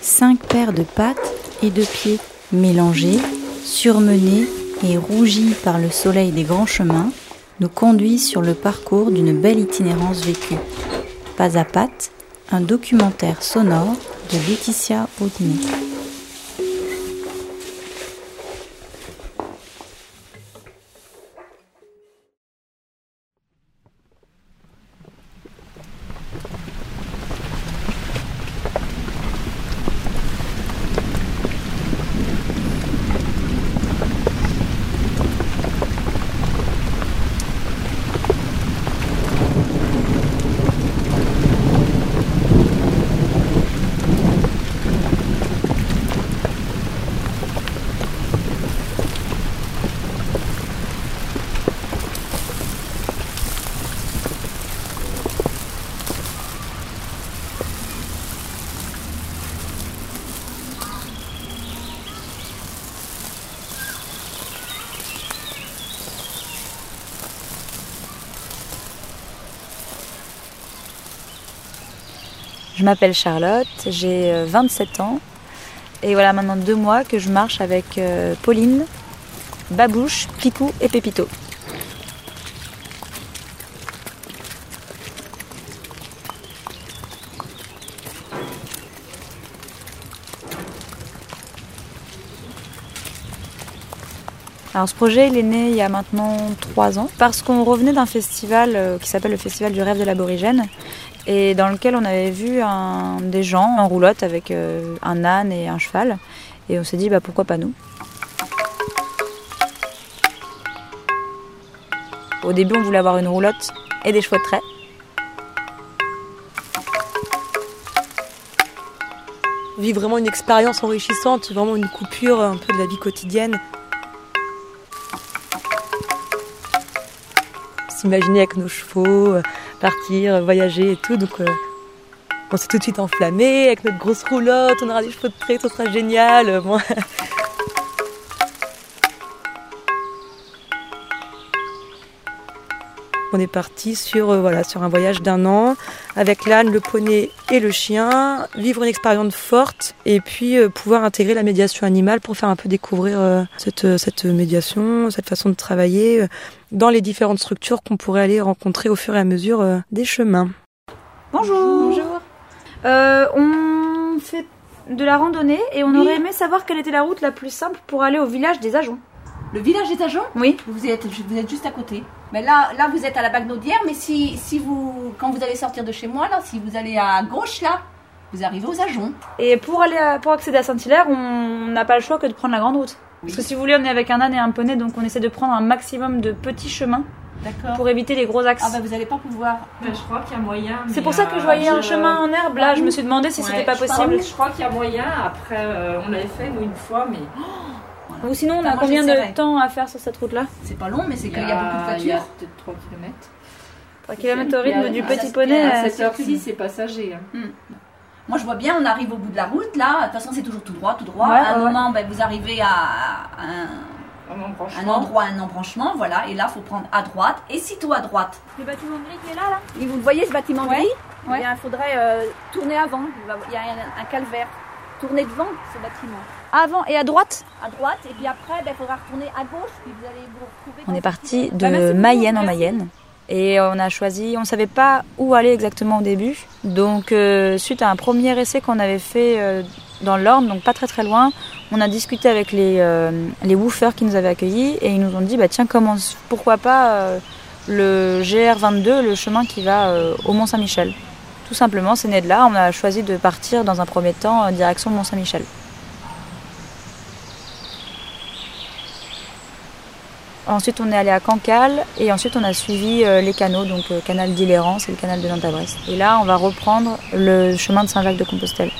Cinq paires de pattes et de pieds mélangés, surmenés et rougis par le soleil des grands chemins, nous conduisent sur le parcours d'une belle itinérance vécue. Pas à patte, un documentaire sonore de Laetitia Audinet. Je m'appelle Charlotte, j'ai 27 ans et voilà maintenant deux mois que je marche avec euh, Pauline, Babouche, Picou et Pépito. Alors ce projet il est né il y a maintenant trois ans parce qu'on revenait d'un festival euh, qui s'appelle le Festival du rêve de l'aborigène et dans lequel on avait vu des gens en roulotte avec euh, un âne et un cheval et on s'est dit bah pourquoi pas nous? Au début on voulait avoir une roulotte et des chevaux de trait. Vivre vraiment une expérience enrichissante, vraiment une coupure un peu de la vie quotidienne. s'imaginer avec nos chevaux, partir, euh, voyager et tout. Donc euh, on s'est tout de suite enflammé avec notre grosse roulotte, on aura des chevaux de trait, ça sera génial. Bon. On est parti sur, euh, voilà, sur un voyage d'un an avec l'âne, le poney et le chien, vivre une expérience forte et puis euh, pouvoir intégrer la médiation animale pour faire un peu découvrir euh, cette, cette médiation, cette façon de travailler dans les différentes structures qu'on pourrait aller rencontrer au fur et à mesure des chemins. Bonjour. Bonjour. on fait de la randonnée et on aurait aimé savoir quelle était la route la plus simple pour aller au village des Agents. Le village des Agents Oui. Vous êtes, vous êtes juste à côté. Mais là, là, vous êtes à la Bagnaudière, mais si, si vous, quand vous allez sortir de chez moi, là, si vous allez à gauche, là, vous arrivez aux Agents. Et pour aller à- pour accéder à Saint-Hilaire, on n'a pas le choix que de prendre la grande route. Oui. Parce que si vous voulez, on est avec un âne et un poney, donc on essaie de prendre un maximum de petits chemins pour éviter les gros axes. Ah bah vous allez pas pouvoir. Ben, je crois qu'il y a moyen. C'est pour ça que euh, je voyais un je- chemin en herbe. Là, je me suis demandé si Ouais, c'était pas je possible. Je crois qu'il y a moyen. Après, euh, on l'avait fait nous une fois, mais Ou sinon, on a Moi, combien de temps à faire sur cette route-là C'est pas long, mais c'est il qu'il y a beaucoup de il y a voitures. peut-être 3 km. 3 km au rythme du petit poney. c'est- euh, À cette heure-ci, c'est passager. hein. Moi, je vois bien, on arrive au bout de la route, là. De toute façon, c'est toujours tout droit, tout droit. Ouais, à un ouais. moment, ben, vous arrivez à un, Un un endroit, un embranchement, voilà. Et là, faut prendre à droite. Et sitôt à droite. Le bâtiment gris qui est là, là Et vous voyez ce bâtiment Ouais. gris? Ouais. Eh bien, Il faudrait euh, tourner avant. Il il y a un, un calvaire. Tourner devant ce bâtiment. Avant et à droite À droite, et puis après, ben, il faudra retourner à gauche, puis vous allez vous retrouver. On est parti de Bah, beaucoup, Mayenne en. Mayenne. Et on a choisi, on savait pas où aller exactement au début. Donc, euh, suite à un premier essai qu'on avait fait euh, dans l'Orne, donc pas très très loin, on a discuté avec les, euh, les woofers qui nous avaient accueillis et ils nous ont dit, bah tiens, commence, pourquoi pas euh, le GR22, le chemin qui va au Mont-Saint-Michel. Tout simplement, c'est né de là. On a choisi de partir dans un premier temps en direction de Mont-Saint-Michel. Ensuite, on est allé à Cancale et ensuite on a suivi euh, les canaux, donc euh, canal d'Iléran, et le canal de Nantes-à-Brest. Et là, on va reprendre le chemin de Saint-Jacques-de-Compostelle.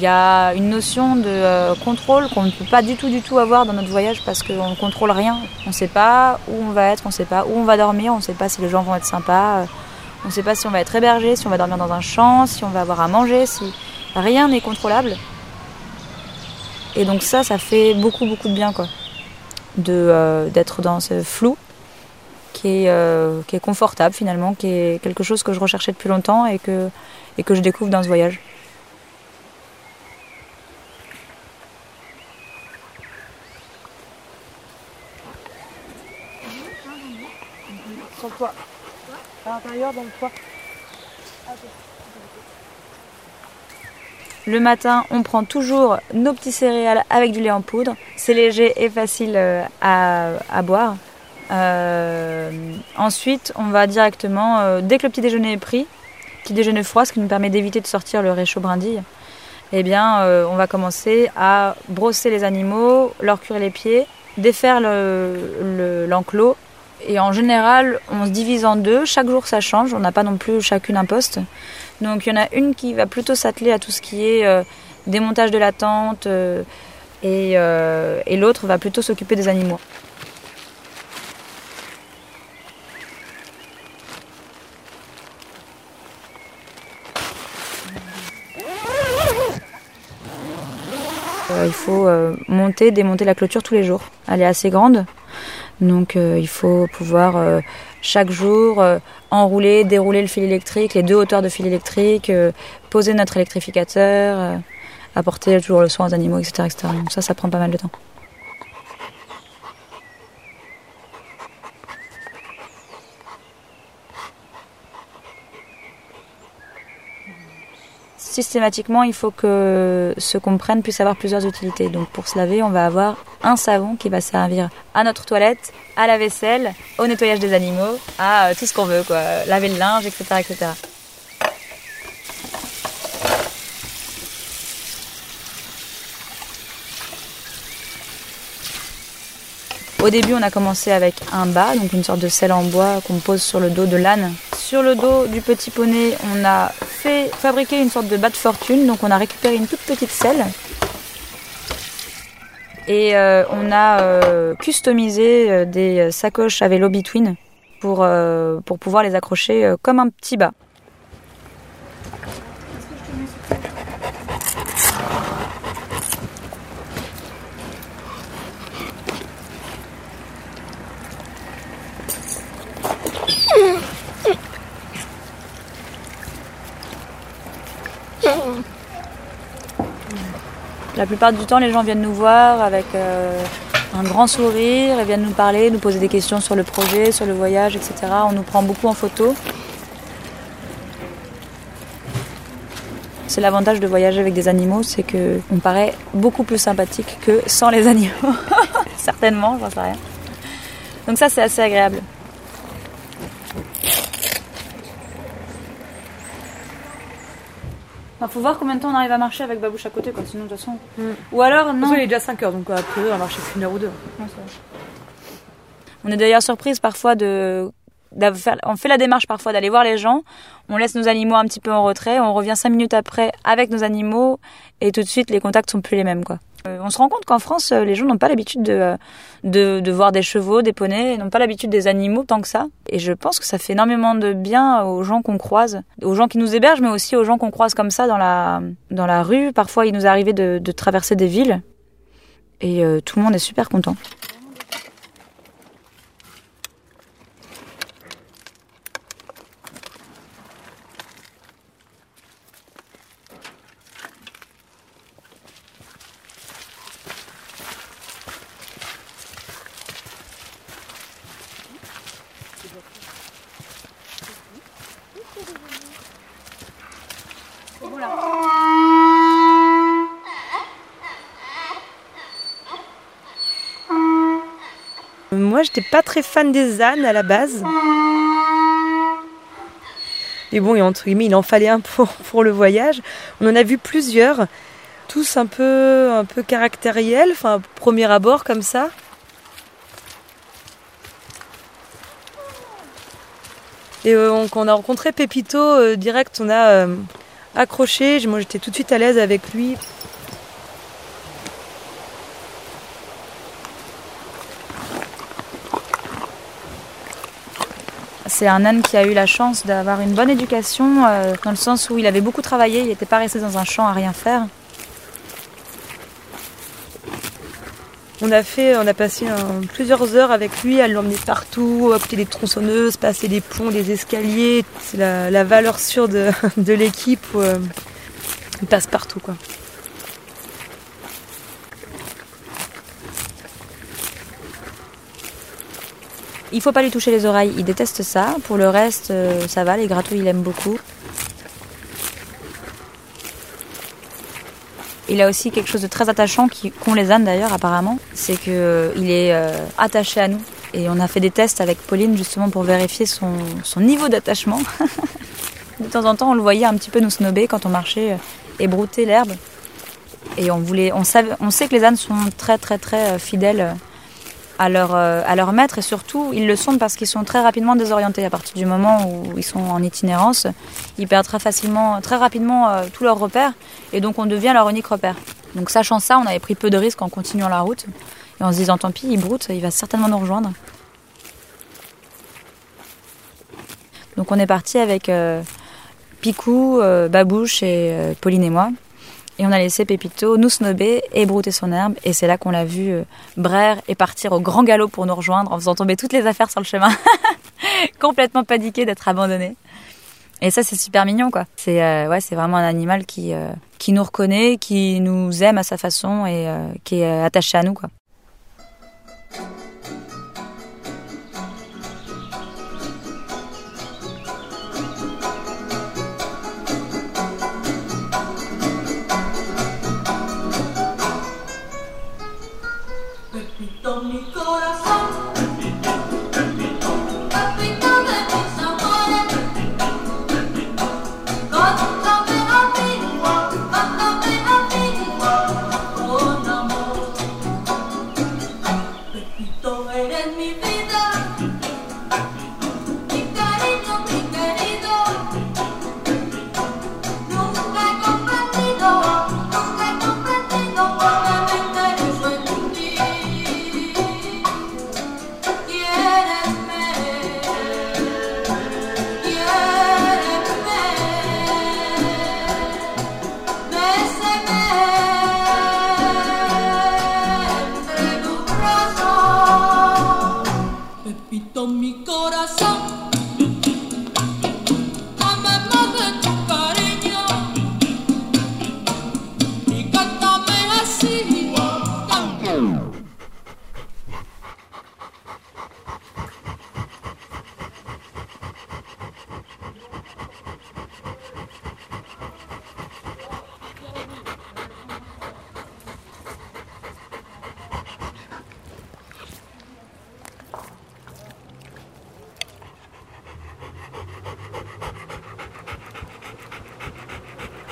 Il y a une notion de euh, contrôle qu'on ne peut pas du tout du tout avoir dans notre voyage parce qu'on ne contrôle rien. On ne sait pas où on va être, on ne sait pas où on va dormir, on ne sait pas si les gens vont être sympas, euh, on ne sait pas si on va être hébergé, si on va dormir dans un champ, si on va avoir à manger, si rien n'est contrôlable. Et donc ça, ça fait beaucoup, beaucoup de bien, quoi. Euh, d'être dans ce flou qui est, confortable finalement, qui est quelque chose que je recherchais depuis longtemps et que je découvre dans ce voyage. Le matin, on prend toujours nos petits céréales avec du lait en poudre. C'est léger et facile euh, à, à boire. Euh, ensuite, on va directement, euh, dès que le petit déjeuner est pris, petit déjeuner froid, ce qui nous permet d'éviter de sortir le réchaud brindille, eh bien, euh, on va commencer à brosser les animaux, leur cuire les pieds, défaire le- le- l'enclos. Et en général, on se divise en deux. Chaque jour, ça change. On n'a pas non plus chacune un poste. Donc, il y en a une qui va plutôt s'atteler à tout ce qui est euh, démontage de la tente euh, et, euh, et l'autre va plutôt s'occuper des animaux. Il faut monter, démonter la clôture tous les jours. Elle est assez grande, donc euh, il faut pouvoir euh, chaque jour euh, enrouler, dérouler le fil électrique, les deux hauteurs de fil électrique, poser notre électrificateur, apporter toujours le soin aux animaux, etc., etc. Donc ça, ça prend pas mal de temps. Systématiquement, il faut que ce qu'on prenne puisse avoir plusieurs utilités. Donc pour se laver, on va avoir un savon qui va servir à notre toilette, à la vaisselle, au nettoyage des animaux, à euh, tout ce qu'on veut, quoi. Laver le linge, etc., etc. Au début, on a commencé avec un bas, donc une sorte de selle en bois qu'on pose sur le dos de l'âne. Sur le dos du petit poney, on a fait fabriquer une sorte de bas de fortune, donc on a récupéré une toute petite selle. Et euh, on a euh, customisé euh, des sacoches à vélo between pour, pouvoir les accrocher comme un petit bas. La plupart du temps, les gens viennent nous voir avec euh, un grand sourire, ils viennent nous parler, nous poser des questions sur le projet, sur le voyage, etc. On nous prend beaucoup en photo. C'est l'avantage de voyager avec des animaux, c'est que on paraît beaucoup plus sympathique que sans les animaux. Certainement, j'en sais rien. Donc ça, c'est assez agréable. Il faut voir combien de temps on arrive à marcher avec Babouche à côté, quoi. Sinon, de toute façon. Ou alors, non. il est déjà 5 heures, donc après, on va marcher qu'une heure ou deux. On est d'ailleurs surprise parfois de. On fait la démarche parfois d'aller voir les gens, on laisse nos animaux un petit peu en retrait, on revient cinq minutes après avec nos animaux et tout de suite les contacts sont plus les mêmes quoi. Euh, on se rend compte qu'en France euh, les gens n'ont pas l'habitude de, euh, de, de voir des chevaux, des poneys, n'ont pas l'habitude des animaux tant que ça. Et je pense que ça fait énormément de bien aux gens qu'on croise, aux gens qui nous hébergent, mais aussi aux gens qu'on croise comme ça dans la, dans la rue. Parfois il nous est arrivé de, de traverser des villes et tout le monde est super content. J'étais pas très fan des ânes à la base. Mais bon, entre guillemets, il en fallait un pour, le voyage. On en a vu plusieurs, tous un peu, un peu caractériels, enfin, premier abord comme ça. Et euh, on- on a rencontré Pépito, euh, direct, on a euh, accroché. Moi, j'étais tout de suite à l'aise avec lui. C'est un âne qui a eu la chance d'avoir une bonne éducation, euh, dans le sens où il avait beaucoup travaillé, il n'était pas resté dans un champ à rien faire. On a fait, on a passé plusieurs heures avec lui à l'emmener partout, à côté des tronçonneuses, passer des ponts, des escaliers. C'est la, valeur sûre de, l'équipe. Euh, il passe partout. Il faut pas lui toucher les oreilles, il déteste ça. Pour le reste, euh, ça va, les gratouilles, il aime beaucoup. Il a aussi quelque chose de très attachant qu'ont les ânes d'ailleurs apparemment, c'est qu'il euh, est euh, attaché à nous. Et on a fait des tests avec Pauline justement pour vérifier son, niveau d'attachement. de temps en temps, on le voyait un petit peu nous snober quand on marchait et brouter l'herbe. Et on voulait, on, on sait que les ânes sont très très très fidèles à leur, euh, à leur maître et surtout ils le sont parce qu'ils sont très rapidement désorientés à partir du moment où ils sont en itinérance. Ils perdent très facilement, très rapidement euh, tous leurs repères et donc on devient leur unique repère. Donc sachant ça, on avait pris peu de risques en continuant la route et en se disant tant pis, il broute, il va certainement nous rejoindre. Donc on est parti avec euh, Picou, Babouche et Pauline et moi. Et on a laissé Pépito nous snober et brouter son herbe. Et c'est là qu'on l'a vu euh, braire et partir au grand galop pour nous rejoindre en faisant tomber toutes les affaires sur le chemin. Complètement paniqué d'être abandonné. Et ça, c'est super mignon, quoi. C'est euh, ouais, c'est vraiment un animal qui, euh, qui nous reconnaît, qui nous aime à sa façon et qui est attaché à nous, quoi.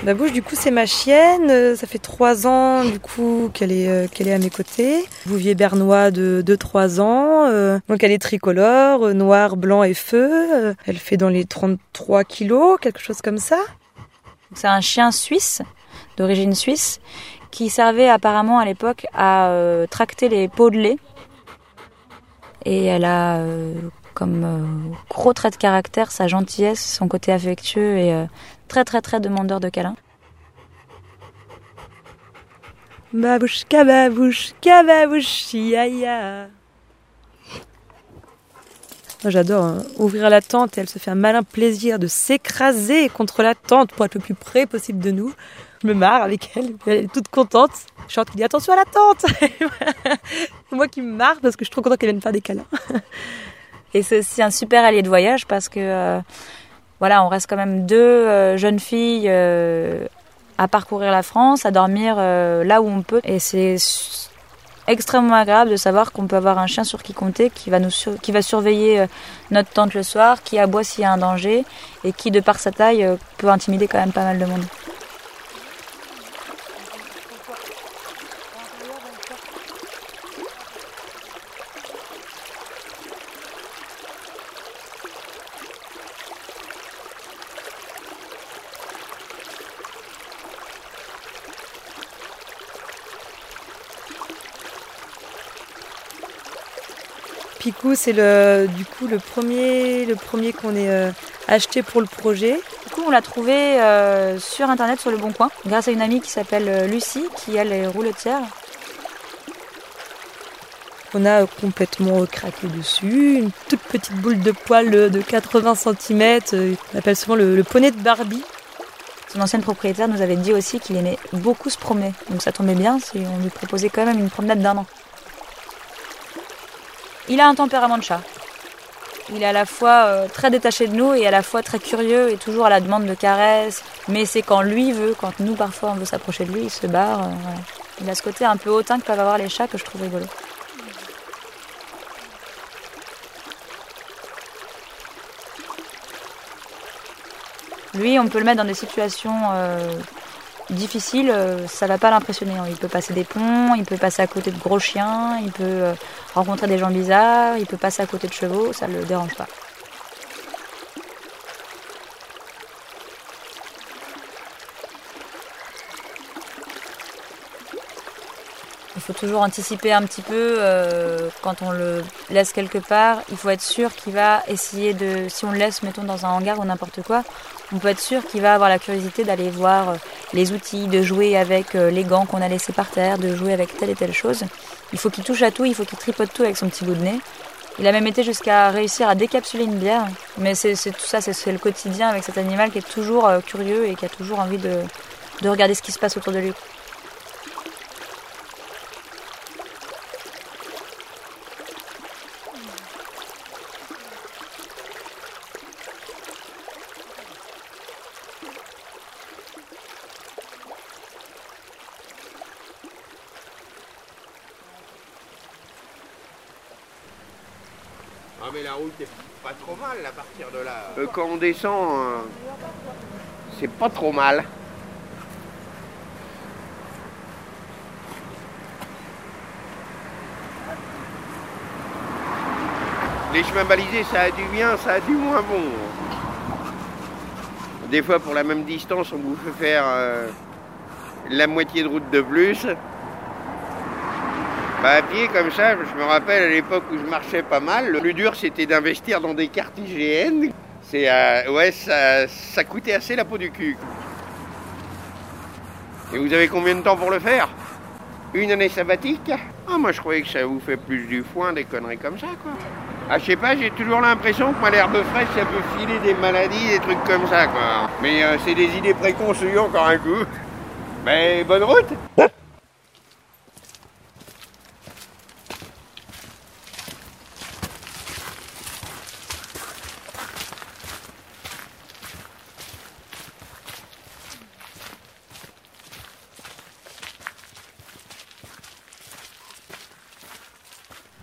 La bouche, du coup, c'est ma chienne. Euh, ça fait trois ans, du coup, qu'elle est, euh, qu'elle est à mes côtés. Bouvier bernois de 2-3 ans. Euh, donc, elle est tricolore, noir, blanc et feu. Elle fait dans les 33 kilos, quelque chose comme ça. C'est un chien suisse, d'origine suisse, qui servait apparemment à l'époque à tracter les pots de lait. Et elle a comme gros trait de caractère sa gentillesse, son côté affectueux et très très très demandeur de câlins. Babouchka, babouchka, babouche, ya J'adore hein. ouvrir la tente et elle se fait un malin plaisir de s'écraser contre la tente pour être le plus près possible de nous. Je me marre avec elle, elle est toute contente. Je chante, dit attention à la tente moi qui me marre parce que je suis trop contente qu'elle vienne faire des câlins. Et c'est aussi un super allié de voyage parce que euh, voilà, on reste quand même deux euh, jeunes filles euh, à parcourir la France, à dormir euh, là où on peut. Et c'est extrêmement agréable de savoir qu'on peut avoir un chien sur qui compter, qui va, nous qui va surveiller notre tente le soir, qui aboie s'il y a un danger et qui, de par sa taille, peut intimider quand même pas mal de monde. Picou, c'est le, du coup le premier, le premier qu'on ait euh, acheté pour le projet. Du coup, on l'a trouvé euh, sur internet, sur le Bon Coin, grâce à une amie qui s'appelle euh, Lucie, qui elle est rouletière. On a complètement craqué dessus, une toute petite boule de poil de 80 cm, on appelle souvent le, le poney de Barbie. Son ancienne propriétaire nous avait dit aussi qu'il aimait beaucoup se promener. Donc ça tombait bien si on lui proposait quand même une promenade d'un an. Il a un tempérament de chat. Il est à la fois euh, très détaché de nous et à la fois très curieux et toujours à la demande de caresses. Mais c'est quand lui veut, quand nous parfois on veut s'approcher de lui, il se barre. euh. Il a ce côté un peu hautain que peuvent avoir les chats que je trouve rigolo. Lui, on peut le mettre dans des situations euh, difficiles, euh, ça va pas l'impressionner. hein. Il peut passer des ponts, il peut passer à côté de gros chiens, il peut euh, rencontrer des gens bizarres, il peut passer à côté de chevaux, ça le dérange pas. Toujours anticiper un petit peu euh, quand on le laisse quelque part. Il faut être sûr qu'il va essayer de, si on le laisse, mettons dans un hangar ou n'importe quoi, on peut être sûr qu'il va avoir la curiosité d'aller voir euh, les outils, de jouer avec euh, les gants qu'on a laissés par terre, de jouer avec telle et telle chose. Il faut qu'il touche à tout, il faut qu'il tripote tout avec son petit bout de nez. Il a même été jusqu'à réussir à décapsuler une bière. Mais c'est tout ça, c'est le quotidien avec cet animal qui est toujours curieux et qui a toujours envie de regarder ce qui se passe autour de lui. Ah mais la route est pas trop mal à partir de là. Euh, quand on descend, euh, c'est pas trop mal. Les chemins balisés, ça a du bien, ça a du moins bon. Des fois, pour la même distance, on vous fait faire euh, la moitié de route de plus. Bah, à pied comme ça, je me rappelle à l'époque où je marchais pas mal, le plus dur c'était d'investir dans des cartes IGN. C'est euh, ouais, ça, ça coûtait assez la peau du cul. Et vous avez combien de temps pour le faire? Une année sabbatique? Ah moi je croyais que ça vous fait plus du foin, des conneries comme ça quoi. Ah je sais pas, j'ai toujours l'impression que moi l'herbe fraîche ça peut filer des maladies, des trucs comme ça quoi. Mais euh, c'est des idées préconçues encore un coup. Mais bonne route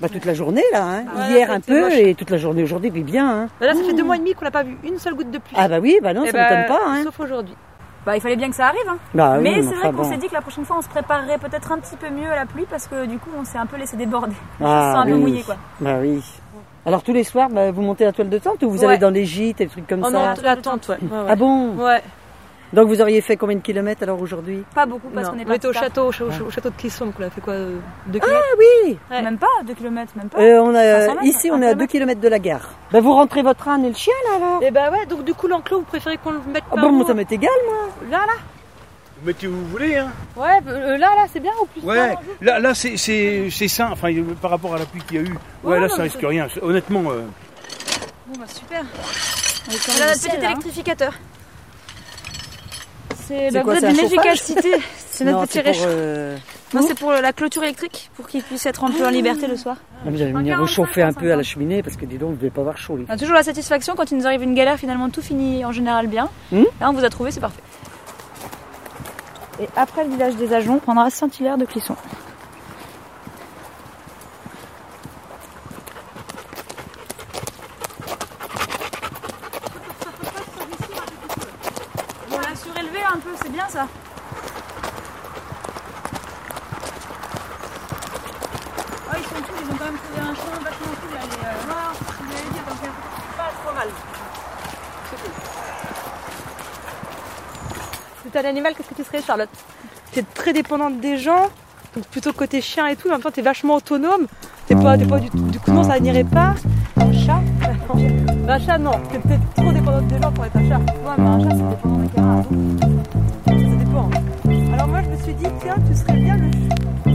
Bah, toute la journée là, hein. Ah, hier un peu moche. et toute la journée aujourd'hui, puis bien. Hein. Là, ça fait deux mois et demi qu'on n'a pas vu une seule goutte de pluie. Ah bah oui, bah non, Eh ça ben, m'étonne pas. Hein. Sauf aujourd'hui. Bah, il fallait bien que ça arrive. hein. Bah oui, mais c'est enfin, vrai qu'on bon. s'est dit que la prochaine fois on se préparerait peut-être un petit peu mieux à la pluie parce que du coup on s'est un peu laissé déborder. Ah, on se sent un peu oui. mouillé quoi. Bah oui. Alors tous les soirs, bah, vous montez la toile de tente ou vous Ouais. allez dans les gîtes et des trucs comme Oh ça? non, la tente, ouais. ouais, ouais. Ah bon? Ouais. Donc vous auriez fait combien de kilomètres alors aujourd'hui? Pas beaucoup parce qu'on est on était au château, au, ch- au ch- au château de Clisson, qu'on a fait quoi euh, Deux Ah oui. Même pas 2 km, même pas. Euh, on a, 500 mètres, Ici on est à 2 kilomètre. km de la gare. Bah vous rentrez votre âne et le chien là alors? Et bah ouais, donc du coup l'enclos, vous préférez qu'on le mette Ah par bon, où moi ça m'est égal moi Là, là Vous mettez où vous voulez, hein Ouais, euh, là, là, c'est bien ou plus Ouais, là, là c'est, c'est, c'est sain, enfin, euh, par rapport à la pluie qu'il y a eu. Ouais, Ouais, là, non, ça risque rien. Honnêtement, euh, Bon bah super. On On a notre petit électrificateur. C'est C'est bah, quoi, vous êtes d'une efficacité. C'est notre Non, petit c'est pour, réchaud. euh, Non, c'est pour la clôture électrique, pour qu'il puisse être un peu en liberté le soir. ah, Vous allez En venir 45, réchauffer un peu à la 50. cheminée parce que dis donc, vous devez pas avoir chaud. On a toujours la satisfaction quand il nous arrive une galère, finalement tout finit en général bien. Hmm? Là on vous a trouvé, c'est parfait. Et après le village des Ajoncs, on prendra Saint-Hilaire de Clisson. On l'a surélevé un peu, c'est bien ça. Oh, ils sont tous, ils ont quand même trouvé un chemin vachement cool là, les euh, noirs, je voulais dire, donc c'est pas trop mal. T'as un animal, qu'est-ce que tu serais, Charlotte? T'es très dépendante des gens, donc plutôt côté chien et tout, mais en même temps t'es vachement autonome. T'es pas, t'es pas du, du coup non, ça n'irait pas. Un chat? Un chat, non. T'es peut-être trop dépendante des gens pour être un chat. Ouais, mais un chat, c'est dépendant des camarades. Ça dépend. Alors moi, je me suis dit, tiens, tu serais bien le,